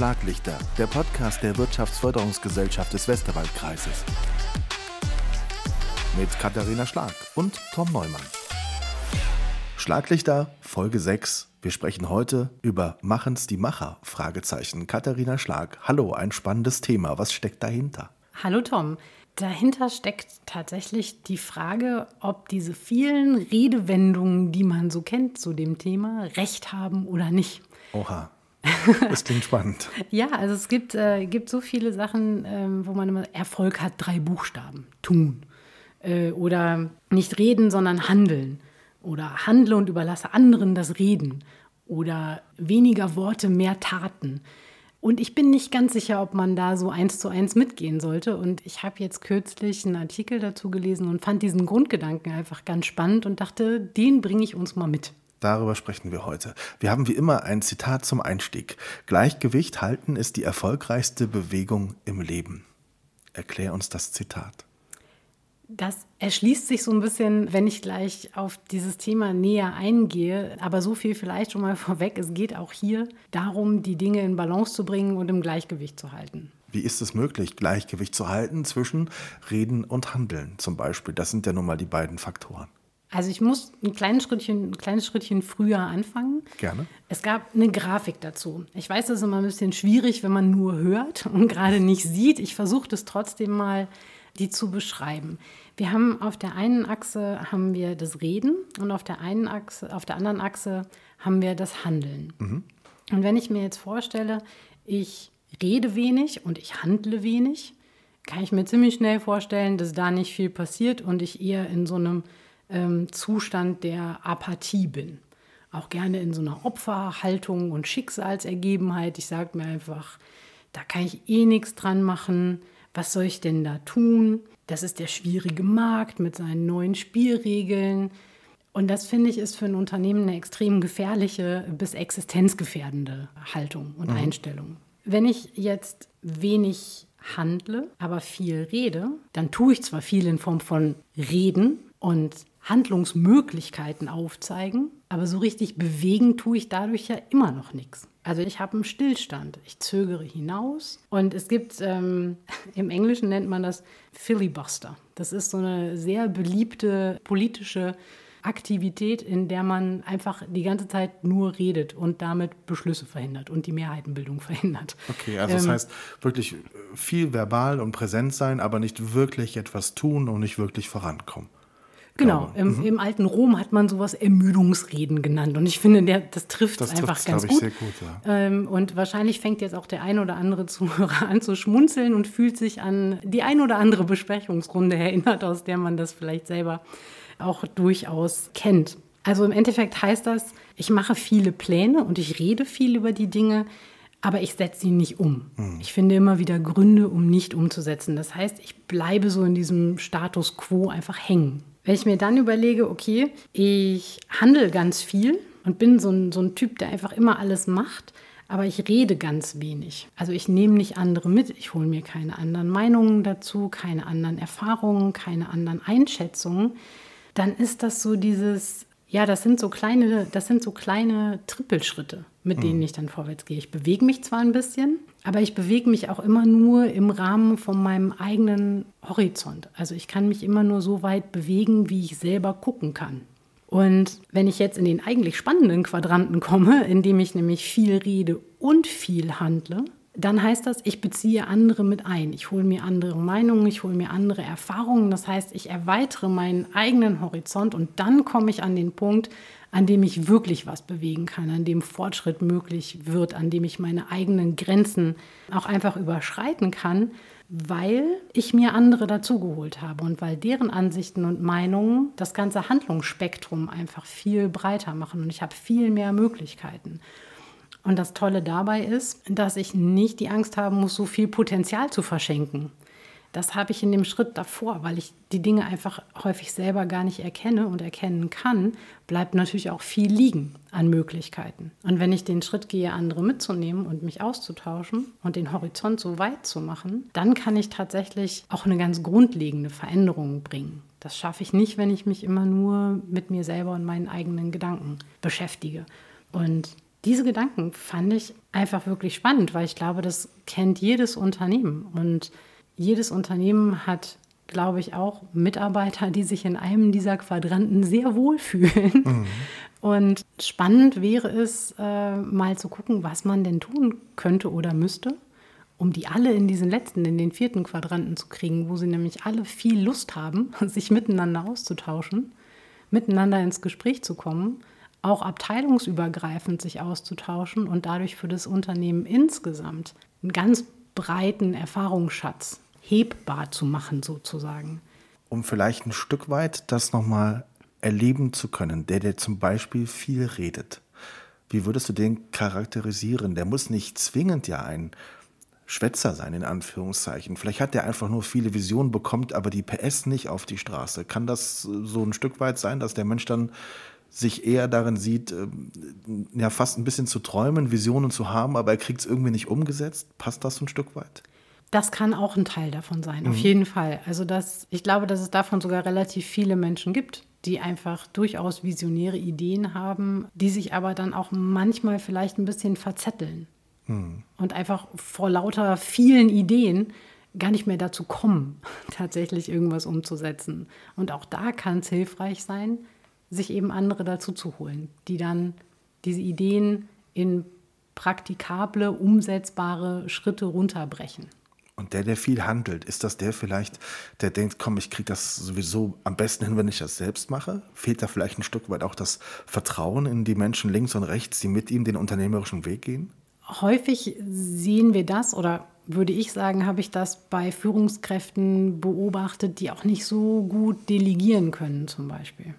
Schlaglichter, der Podcast der Wirtschaftsförderungsgesellschaft des Westerwaldkreises. Mit Katharina Schlag und Tom Neumann. Schlaglichter, Folge 6. Wir sprechen heute über Machen's die Macher? Fragezeichen. Katharina Schlag. Hallo, ein spannendes Thema. Was steckt dahinter? Hallo Tom. Dahinter steckt tatsächlich die Frage, ob diese vielen Redewendungen, die man so kennt zu dem Thema, Recht haben oder nicht. Oha. Das klingt spannend. ja, also es gibt, äh, gibt so viele Sachen, ähm, wo man immer Erfolg hat, drei Buchstaben. Tun. Äh, oder nicht reden, sondern handeln. Oder handle und überlasse anderen das Reden. Oder weniger Worte, mehr Taten. Und ich bin nicht ganz sicher, ob man da so eins zu eins mitgehen sollte. Und ich habe jetzt kürzlich einen Artikel dazu gelesen und fand diesen Grundgedanken einfach ganz spannend und dachte, den bringe ich uns mal mit. Darüber sprechen wir heute. Wir haben wie immer ein Zitat zum Einstieg. Gleichgewicht halten ist die erfolgreichste Bewegung im Leben. Erklär uns das Zitat. Das erschließt sich so ein bisschen, wenn ich gleich auf dieses Thema näher eingehe. Aber so viel vielleicht schon mal vorweg. Es geht auch hier darum, die Dinge in Balance zu bringen und im Gleichgewicht zu halten. Wie ist es möglich, Gleichgewicht zu halten zwischen Reden und Handeln zum Beispiel? Das sind ja nun mal die beiden Faktoren. Also ich muss ein kleines Schrittchen, ein kleines Schrittchen früher anfangen. Gerne. Es gab eine Grafik dazu. Ich weiß, das ist immer ein bisschen schwierig, wenn man nur hört und gerade nicht sieht. Ich versuche das trotzdem mal, die zu beschreiben. Wir haben auf der einen Achse haben wir das Reden und auf der einen Achse, auf der anderen Achse haben wir das Handeln. Mhm. Und wenn ich mir jetzt vorstelle, ich rede wenig und ich handle wenig, kann ich mir ziemlich schnell vorstellen, dass da nicht viel passiert und ich eher in so einem ähm, Zustand der Apathie bin. Auch gerne in so einer Opferhaltung und Schicksalsergebenheit. Ich sage mir einfach, da kann ich eh nichts dran machen. Was soll ich denn da tun? Das ist der schwierige Markt mit seinen neuen Spielregeln. Und das finde ich ist für ein Unternehmen eine extrem gefährliche bis existenzgefährdende Haltung und mhm. Einstellung. Wenn ich jetzt wenig handle, aber viel rede, dann tue ich zwar viel in Form von Reden und Handlungsmöglichkeiten aufzeigen, aber so richtig bewegen tue ich dadurch ja immer noch nichts. Also ich habe einen Stillstand, ich zögere hinaus und es gibt, ähm, im Englischen nennt man das Filibuster. Das ist so eine sehr beliebte politische Aktivität, in der man einfach die ganze Zeit nur redet und damit Beschlüsse verhindert und die Mehrheitenbildung verhindert. Okay, also das ähm, heißt wirklich viel verbal und präsent sein, aber nicht wirklich etwas tun und nicht wirklich vorankommen. Genau, im, mhm. im, alten Rom hat man sowas Ermüdungsreden genannt. Und ich finde, der, das trifft das einfach ganz gut. gut ja. ähm, und wahrscheinlich fängt jetzt auch der ein oder andere Zuhörer an zu schmunzeln und fühlt sich an die ein oder andere Besprechungsrunde erinnert, aus der man das vielleicht selber auch durchaus kennt. Also im Endeffekt heißt das, ich mache viele Pläne und ich rede viel über die Dinge, aber ich setze sie nicht um. Mhm. Ich finde immer wieder Gründe, um nicht umzusetzen. Das heißt, ich bleibe so in diesem Status quo einfach hängen. Wenn ich mir dann überlege, okay, ich handle ganz viel und bin so ein, so ein Typ, der einfach immer alles macht, aber ich rede ganz wenig. Also ich nehme nicht andere mit, ich hole mir keine anderen Meinungen dazu, keine anderen Erfahrungen, keine anderen Einschätzungen, dann ist das so dieses, ja, das sind so kleine, das sind so kleine Trippelschritte, mit mhm. denen ich dann vorwärts gehe. Ich bewege mich zwar ein bisschen, aber ich bewege mich auch immer nur im Rahmen von meinem eigenen Horizont. Also ich kann mich immer nur so weit bewegen, wie ich selber gucken kann. Und wenn ich jetzt in den eigentlich spannenden Quadranten komme, in dem ich nämlich viel rede und viel handle, dann heißt das, ich beziehe andere mit ein. Ich hole mir andere Meinungen, ich hole mir andere Erfahrungen. Das heißt, ich erweitere meinen eigenen Horizont und dann komme ich an den Punkt, an dem ich wirklich was bewegen kann, an dem Fortschritt möglich wird, an dem ich meine eigenen Grenzen auch einfach überschreiten kann, weil ich mir andere dazugeholt habe und weil deren Ansichten und Meinungen das ganze Handlungsspektrum einfach viel breiter machen und ich habe viel mehr Möglichkeiten. Und das Tolle dabei ist, dass ich nicht die Angst haben muss, so viel Potenzial zu verschenken. Das habe ich in dem Schritt davor, weil ich die Dinge einfach häufig selber gar nicht erkenne und erkennen kann, bleibt natürlich auch viel liegen an Möglichkeiten. Und wenn ich den Schritt gehe, andere mitzunehmen und mich auszutauschen und den Horizont so weit zu machen, dann kann ich tatsächlich auch eine ganz grundlegende Veränderung bringen. Das schaffe ich nicht, wenn ich mich immer nur mit mir selber und meinen eigenen Gedanken beschäftige. Und Diese Gedanken fand ich einfach wirklich spannend, weil ich glaube, das kennt jedes Unternehmen. Und jedes Unternehmen hat, glaube ich, auch Mitarbeiter, die sich in einem dieser Quadranten sehr wohlfühlen. Mhm. Und spannend wäre es, äh, mal zu gucken, was man denn tun könnte oder müsste, um die alle in diesen letzten, in den vierten Quadranten zu kriegen, wo sie nämlich alle viel Lust haben, sich miteinander auszutauschen, miteinander ins Gespräch zu kommen, auch abteilungsübergreifend sich auszutauschen und dadurch für das Unternehmen insgesamt einen ganz breiten Erfahrungsschatz hebbar zu machen, sozusagen. Um vielleicht ein Stück weit das nochmal erleben zu können, der, der zum Beispiel viel redet. Wie würdest du den charakterisieren? Der muss nicht zwingend ja ein Schwätzer sein, in Anführungszeichen. Vielleicht hat der einfach nur viele Visionen, bekommt aber die PS nicht auf die Straße. Kann das so ein Stück weit sein, dass der Mensch dann sich eher darin sieht, ähm, ja, fast ein bisschen zu träumen, Visionen zu haben, aber er kriegt es irgendwie nicht umgesetzt? Passt das ein Stück weit? Das kann auch ein Teil davon sein, mhm. auf jeden Fall. Also das, ich glaube, dass es davon sogar relativ viele Menschen gibt, die einfach durchaus visionäre Ideen haben, die sich aber dann auch manchmal vielleicht ein bisschen verzetteln mhm. und einfach vor lauter vielen Ideen gar nicht mehr dazu kommen, tatsächlich irgendwas umzusetzen. Und auch da kann es hilfreich sein, sich eben andere dazu zu holen, die dann diese Ideen in praktikable, umsetzbare Schritte runterbrechen. Und der, der viel handelt, ist das der vielleicht, der denkt, komm, ich kriege das sowieso am besten hin, wenn ich das selbst mache? Fehlt da vielleicht ein Stück weit auch das Vertrauen in die Menschen links und rechts, die mit ihm den unternehmerischen Weg gehen? Häufig sehen wir das oder würde ich sagen, habe ich das bei Führungskräften beobachtet, die auch nicht so gut delegieren können zum Beispiel.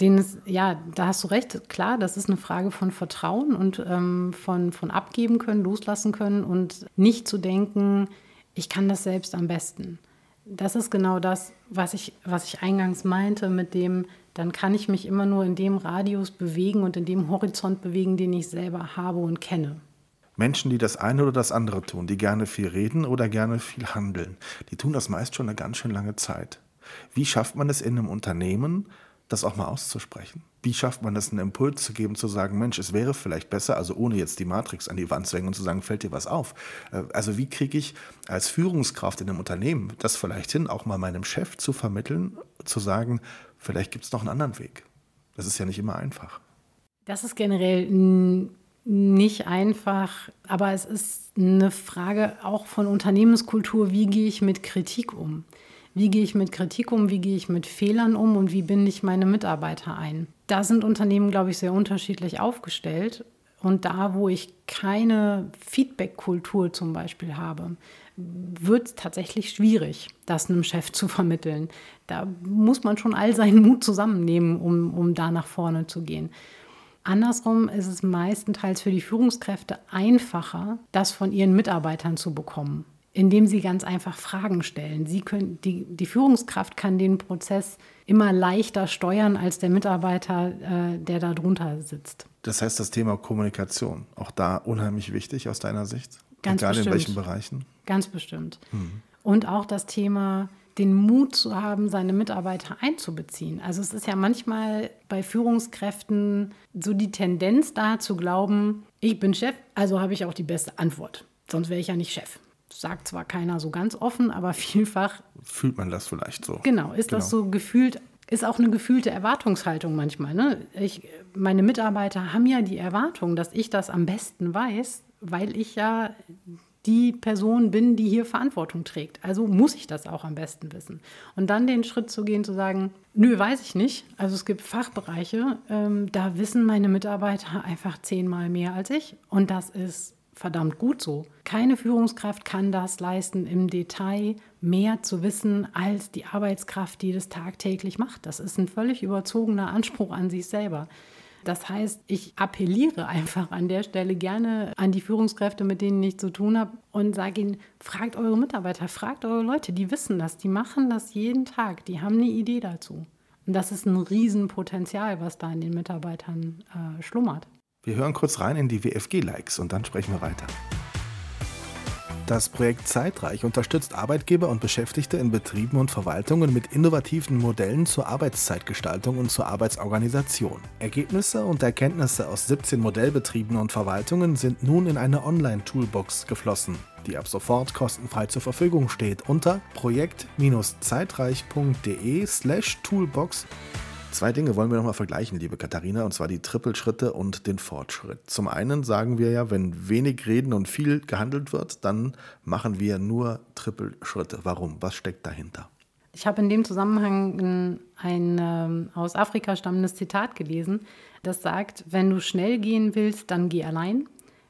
Den ist, ja, da hast du recht, klar, das ist eine Frage von Vertrauen und ähm, von, von abgeben können, loslassen können und nicht zu denken, ich kann das selbst am besten. Das ist genau das, was ich, was ich eingangs meinte, mit dem, dann kann ich mich immer nur in dem Radius bewegen und in dem Horizont bewegen, den ich selber habe und kenne. Menschen, die das eine oder das andere tun, die gerne viel reden oder gerne viel handeln, die tun das meist schon eine ganz schön lange Zeit. Wie schafft man es in einem Unternehmen, das auch mal auszusprechen? Wie schafft man das, einen Impuls zu geben, zu sagen, Mensch, es wäre vielleicht besser, also ohne jetzt die Matrix an die Wand zu hängen und zu sagen, fällt dir was auf? Äh, also wie kriege ich als Führungskraft in einem Unternehmen das vielleicht hin, auch mal meinem Chef zu vermitteln, zu sagen, vielleicht gibt es noch einen anderen Weg? Das ist ja nicht immer einfach. Das ist generell nicht einfach, aber es ist eine Frage auch von Unternehmenskultur, wie gehe ich mit Kritik um? Wie gehe ich mit Kritik um? Wie gehe ich mit Fehlern um? Und wie binde ich meine Mitarbeiter ein? Da sind Unternehmen, glaube ich, sehr unterschiedlich aufgestellt. Und da, wo ich keine Feedback-Kultur zum Beispiel habe, wird es tatsächlich schwierig, das einem Chef zu vermitteln. Da muss man schon all seinen Mut zusammennehmen, um, um da nach vorne zu gehen. Andersrum ist es meistenteils für die Führungskräfte einfacher, das von ihren Mitarbeitern zu bekommen indem sie ganz einfach Fragen stellen. Sie können, die, die Führungskraft kann den Prozess immer leichter steuern als der Mitarbeiter, äh, der da drunter sitzt. Das heißt, das Thema Kommunikation, auch da unheimlich wichtig aus deiner Sicht? Ganz Egal bestimmt. in welchen Bereichen? Ganz bestimmt. Hm. Und auch das Thema, den Mut zu haben, seine Mitarbeiter einzubeziehen. Also es ist ja manchmal bei Führungskräften so die Tendenz da zu glauben, ich bin Chef, also habe ich auch die beste Antwort. Sonst wäre ich ja nicht Chef sagt zwar keiner so ganz offen, aber vielfach. Fühlt man das vielleicht so. Genau, ist genau. das so gefühlt, ist auch eine gefühlte Erwartungshaltung manchmal. Ne? Ich, meine Mitarbeiter haben ja die Erwartung, dass ich das am besten weiß, weil ich ja die Person bin, die hier Verantwortung trägt. Also muss ich das auch am besten wissen. Und dann den Schritt zu gehen, zu sagen, nö, weiß ich nicht. Also es gibt Fachbereiche, ähm, da wissen meine Mitarbeiter einfach zehnmal mehr als ich. Und das ist verdammt gut so. Keine Führungskraft kann das leisten, im Detail mehr zu wissen als die Arbeitskraft, die das tagtäglich macht. Das ist ein völlig überzogener Anspruch an sich selber. Das heißt, ich appelliere einfach an der Stelle gerne an die Führungskräfte, mit denen ich zu tun habe, und sage ihnen, fragt eure Mitarbeiter, fragt eure Leute, die wissen das, die machen das jeden Tag, die haben eine Idee dazu. Und das ist ein Riesenpotenzial, was da in den Mitarbeitern äh, schlummert. Wir hören kurz rein in die WFG-Likes und dann sprechen wir weiter. Das Projekt Zeitreich unterstützt Arbeitgeber und Beschäftigte in Betrieben und Verwaltungen mit innovativen Modellen zur Arbeitszeitgestaltung und zur Arbeitsorganisation. Ergebnisse und Erkenntnisse aus 17 Modellbetrieben und Verwaltungen sind nun in eine Online-Toolbox geflossen, die ab sofort kostenfrei zur Verfügung steht unter projekt-zeitreich.de/toolbox Zwei Dinge wollen wir nochmal vergleichen, liebe Katharina, und zwar die Trippelschritte und den Fortschritt. Zum einen sagen wir ja, wenn wenig reden und viel gehandelt wird, dann machen wir nur Trippelschritte. Warum? Was steckt dahinter? Ich habe in dem Zusammenhang ein, ähm, aus Afrika stammendes Zitat gelesen, das sagt, wenn du schnell gehen willst, dann geh allein.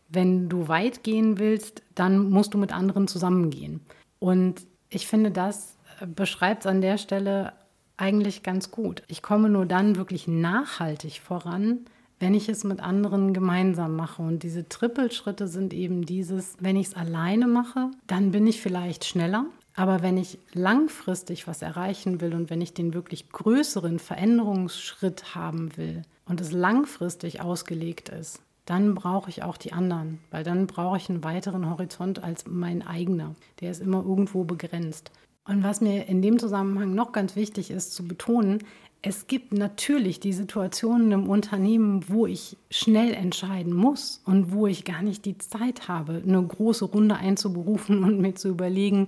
Wenn du weit gehen willst, dann musst du mit anderen zusammengehen. Und ich finde, das beschreibt es an der Stelle eigentlich ganz gut. Ich komme nur dann wirklich nachhaltig voran, wenn ich es mit anderen gemeinsam mache. Und diese Trippelschritte sind eben dieses, wenn ich es alleine mache, dann bin ich vielleicht schneller. Aber wenn ich langfristig was erreichen will und wenn ich den wirklich größeren Veränderungsschritt haben will und es langfristig ausgelegt ist, dann brauche ich auch die anderen, weil dann brauche ich einen weiteren Horizont als mein eigener. Der ist immer irgendwo begrenzt. Und was mir in dem Zusammenhang noch ganz wichtig ist zu betonen, es gibt natürlich die Situationen im Unternehmen, wo ich schnell entscheiden muss und wo ich gar nicht die Zeit habe, eine große Runde einzuberufen und mir zu überlegen,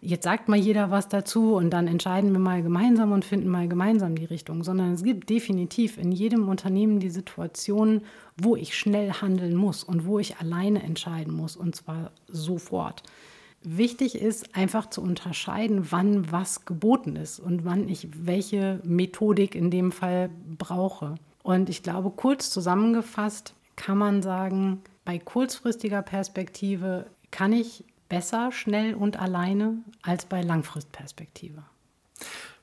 jetzt sagt mal jeder was dazu und dann entscheiden wir mal gemeinsam und finden mal gemeinsam die Richtung, sondern es gibt definitiv in jedem Unternehmen die Situationen, wo ich schnell handeln muss und wo ich alleine entscheiden muss und zwar sofort. Wichtig ist einfach zu unterscheiden, wann was geboten ist und wann ich welche Methodik in dem Fall brauche. Und ich glaube, kurz zusammengefasst kann man sagen, bei kurzfristiger Perspektive kann ich besser, schnell und alleine als bei Langfristperspektive.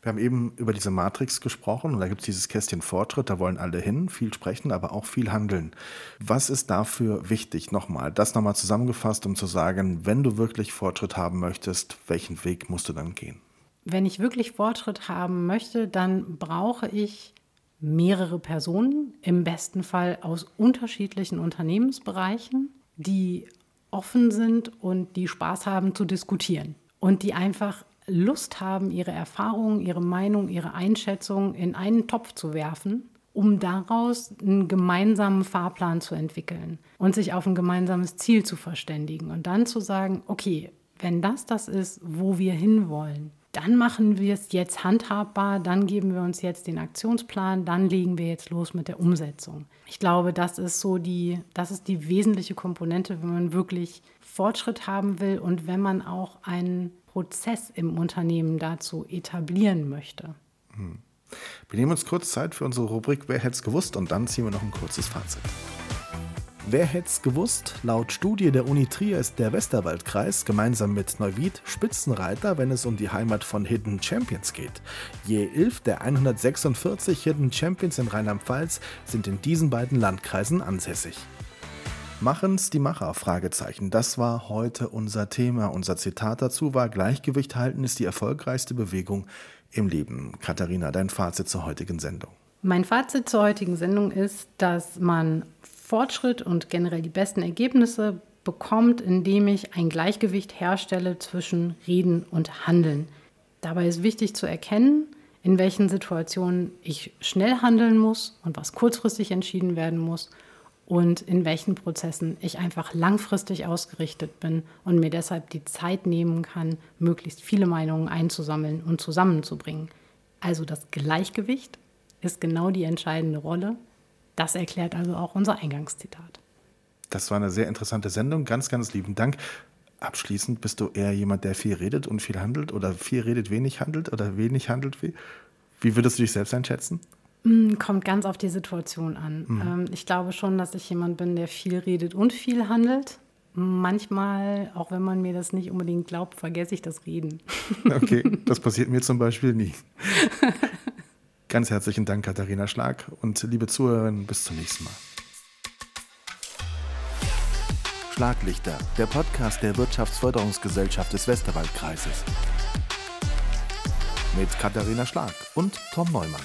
Wir haben eben über diese Matrix gesprochen und da gibt es dieses Kästchen Fortschritt, da wollen alle hin, viel sprechen, aber auch viel handeln. Was ist dafür wichtig? Nochmal, das nochmal zusammengefasst, um zu sagen, wenn du wirklich Fortschritt haben möchtest, welchen Weg musst du dann gehen? Wenn ich wirklich Fortschritt haben möchte, dann brauche ich mehrere Personen, im besten Fall aus unterschiedlichen Unternehmensbereichen, die offen sind und die Spaß haben zu diskutieren und die einfach Lust haben, ihre Erfahrungen, ihre Meinung, ihre Einschätzung in einen Topf zu werfen, um daraus einen gemeinsamen Fahrplan zu entwickeln und sich auf ein gemeinsames Ziel zu verständigen und dann zu sagen, okay, wenn das das ist, wo wir hinwollen, dann machen wir es jetzt handhabbar, dann geben wir uns jetzt den Aktionsplan, dann legen wir jetzt los mit der Umsetzung. Ich glaube, das ist so die, das ist die wesentliche Komponente, wenn man wirklich Fortschritt haben will und wenn man auch einen Prozess im Unternehmen dazu etablieren möchte. Hm. Wir nehmen uns kurz Zeit für unsere Rubrik Wer hätte es gewusst und dann ziehen wir noch ein kurzes Fazit. Wer hätte es gewusst? Laut Studie der Uni Trier ist der Westerwaldkreis gemeinsam mit Neuwied Spitzenreiter, wenn es um die Heimat von Hidden Champions geht. Je 11 der 146 Hidden Champions in Rheinland-Pfalz sind in diesen beiden Landkreisen ansässig. Machen's die Macher? Fragezeichen. Das war heute unser Thema. Unser Zitat dazu war: Gleichgewicht halten ist die erfolgreichste Bewegung im Leben. Katharina, dein Fazit zur heutigen Sendung. Mein Fazit zur heutigen Sendung ist, dass man Fortschritt und generell die besten Ergebnisse bekommt, indem ich ein Gleichgewicht herstelle zwischen Reden und Handeln. Dabei ist wichtig zu erkennen, in welchen Situationen ich schnell handeln muss und was kurzfristig entschieden werden muss und in welchen Prozessen ich einfach langfristig ausgerichtet bin und mir deshalb die Zeit nehmen kann, möglichst viele Meinungen einzusammeln und zusammenzubringen. Also das Gleichgewicht ist genau die entscheidende Rolle. Das erklärt also auch unser Eingangszitat. Das war eine sehr interessante Sendung. Ganz, ganz lieben Dank. Abschließend bist du eher jemand, der viel redet und viel handelt oder viel redet, wenig handelt oder wenig handelt? Wie, wie würdest du dich selbst einschätzen? Mm, kommt ganz auf die Situation an. Mhm. Ähm, ich glaube schon, dass ich jemand bin, der viel redet und viel handelt. Manchmal, auch wenn man mir das nicht unbedingt glaubt, vergesse ich das Reden. Okay, das passiert mir zum Beispiel nie. Ganz herzlichen Dank, Katharina Schlag. Und liebe Zuhörerinnen, bis zum nächsten Mal. Schlaglichter, der Podcast der Wirtschaftsförderungsgesellschaft des Westerwaldkreises. Mit Katharina Schlag und Tom Neumann.